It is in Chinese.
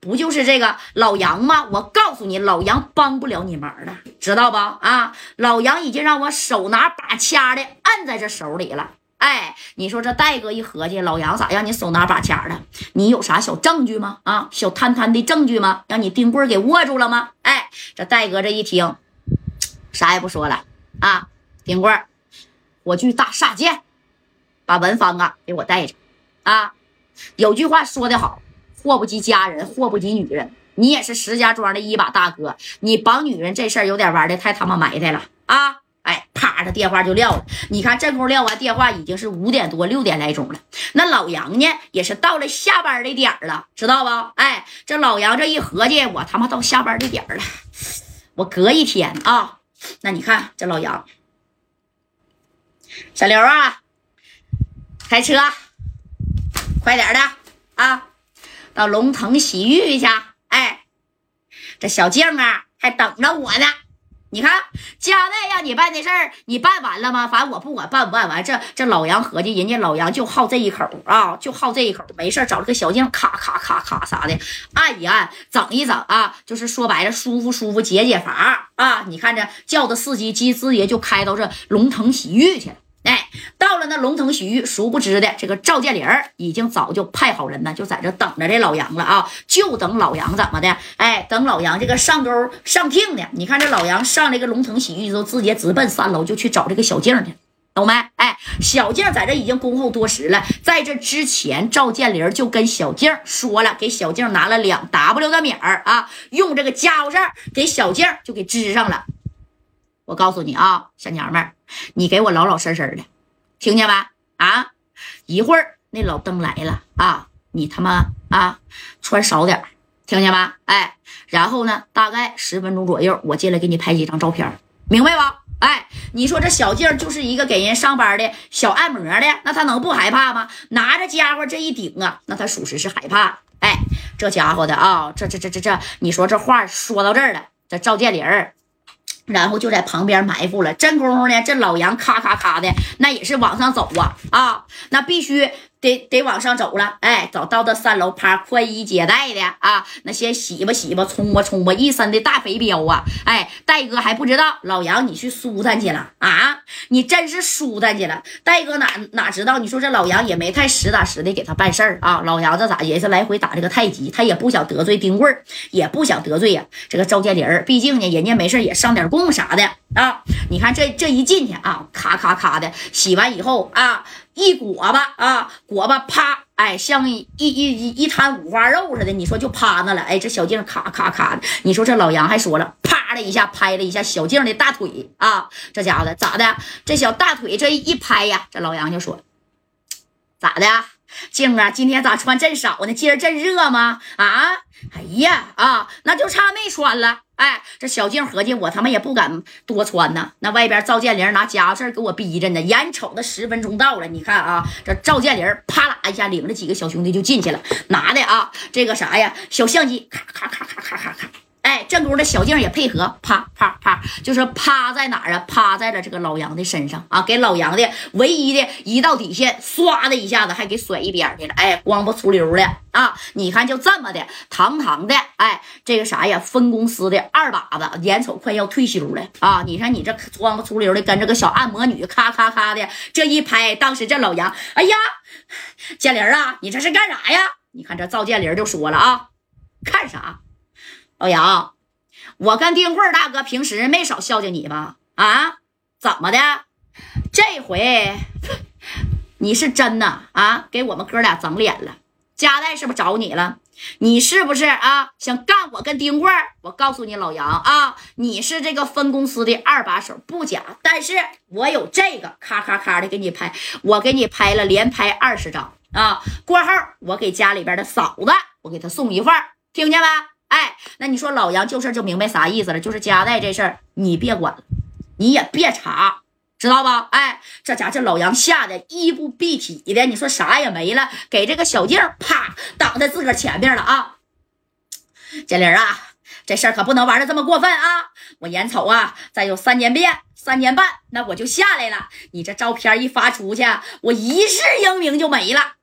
不就是这个老杨吗？我告诉你，老杨帮不了你忙了，知道不？啊，老杨已经让我手拿把掐的按在这手里了。哎，你说这戴哥一合计，老杨咋让你手拿把掐的？你有啥小证据吗？啊，小摊摊的证据吗？让你丁棍给握住了吗？哎，这戴哥这一听，啥也不说了啊，丁棍火炬大厦见，把文芳啊给我带着啊。有句话说的好。祸不及家人，祸不及女人。你也是石家庄的一把大哥，你绑女人这事儿有点玩的太他妈埋汰了啊！哎，啪，这电话就撂了。你看这功夫撂完电话，已经是五点多六点来钟了。那老杨呢，也是到了下班的点儿了，知道不？哎，这老杨这一合计，我他妈到下班的点儿了，我隔一天啊。那你看这老杨，小刘啊，开车，快点的啊！到龙腾洗浴去，哎，这小静啊还等着我呢。你看，家代让你办的事儿，你办完了吗？反正我不管办不办完。这这老杨合计，人家老杨就好这一口啊，就好这一口。没事找了个小静，咔咔咔咔啥的按一按，整一整啊，就是说白了，舒服舒服，解解乏啊。你看这叫的司机，机师爷就开到这龙腾洗浴去了。哎，那龙腾洗浴，殊不知的，这个赵建林已经早就派好人呢，就在这等着这老杨了啊！就等老杨怎么的？哎，等老杨这个上钩上听呢。你看这老杨上这个龙腾洗浴之后，直接直奔三楼就去找这个小静去，懂没？哎，小静在这已经恭候多时了。在这之前，赵建林就跟小静说了，给小静拿了两 W 的米儿啊，用这个家伙事儿给小静就给支上了。我告诉你啊，小娘们儿，你给我老老实实的，听见吧？啊，一会儿那老登来了啊，你他妈啊，穿少点听见吧？哎，然后呢，大概十分钟左右，我进来给你拍几张照片，明白吧？哎，你说这小静就是一个给人上班的小按摩的，那他能不害怕吗？拿着家伙这一顶啊，那他属实是害怕。哎，这家伙的啊，这这这这这，你说这话说到这儿了，这赵建林儿。然后就在旁边埋伏了，真功夫呢，这老杨咔咔咔的，那也是往上走啊啊，那必须。得得往上走了，哎，走到的三楼，趴宽衣接待的啊，那先洗吧洗吧，冲吧冲吧，一身的大肥膘啊，哎，戴哥还不知道，老杨你去舒坦去了啊，你真是舒坦去了，戴哥哪哪知道？你说这老杨也没太实打实的给他办事儿啊，老杨这咋也是来回打这个太极，他也不想得罪丁贵儿，也不想得罪呀这个赵建林儿，毕竟呢，人家没事也上点供啥的。啊，你看这这一进去啊，咔咔咔的洗完以后啊。一裹吧啊，裹吧，啪，哎，像一一一一摊五花肉似的，你说就趴那了，哎，这小静咔咔咔的，你说这老杨还说了，啪的一下拍了一下小静的大腿啊，这家伙的咋的？这小大腿这一拍呀，这老杨就说，咋的？静啊，今天咋穿这少呢？今儿真热吗？啊，哎呀啊，那就差没穿了。哎，这小静合计，我他妈也不敢多穿呢。那外边赵建林拿家伙事给我逼着呢。眼瞅着十分钟到了，你看啊，这赵建林啪啦一下领着几个小兄弟就进去了，拿的啊这个啥呀，小相机，咔咔咔咔咔咔咔。正宫的小静也配合，啪啪啪，就是趴在哪儿啊？趴在了这个老杨的身上啊，给老杨的唯一的一道底线，唰的一下子还给甩一边去了。哎，光不出溜的啊！你看就这么的，堂堂的，哎，这个啥呀？分公司的二把子，眼瞅快要退休了啊！你看你这光不出溜的，跟这个小按摩女，咔咔咔的这一拍，当时这老杨，哎呀，建林啊，你这是干啥呀？你看这赵建林就说了啊，看啥？老杨，我跟丁贵大哥平时没少孝敬你吧？啊，怎么的？这回你是真的啊？给我们哥俩整脸了？家代是不是找你了？你是不是啊？想干我跟丁贵？我告诉你，老杨啊，你是这个分公司的二把手，不假。但是我有这个，咔咔咔的给你拍，我给你拍了，连拍二十张啊。过后我给家里边的嫂子，我给她送一份听见没？哎，那你说老杨就事就明白啥意思了？就是家带这事儿，你别管了，你也别查，知道吧？哎，这家这老杨吓得衣不蔽体的，你说啥也没了，给这个小静啪挡在自个儿前面了啊！建林啊，这事儿可不能玩的这么过分啊！我眼瞅啊，再有三年变三年半，那我就下来了。你这照片一发出去，我一世英名就没了。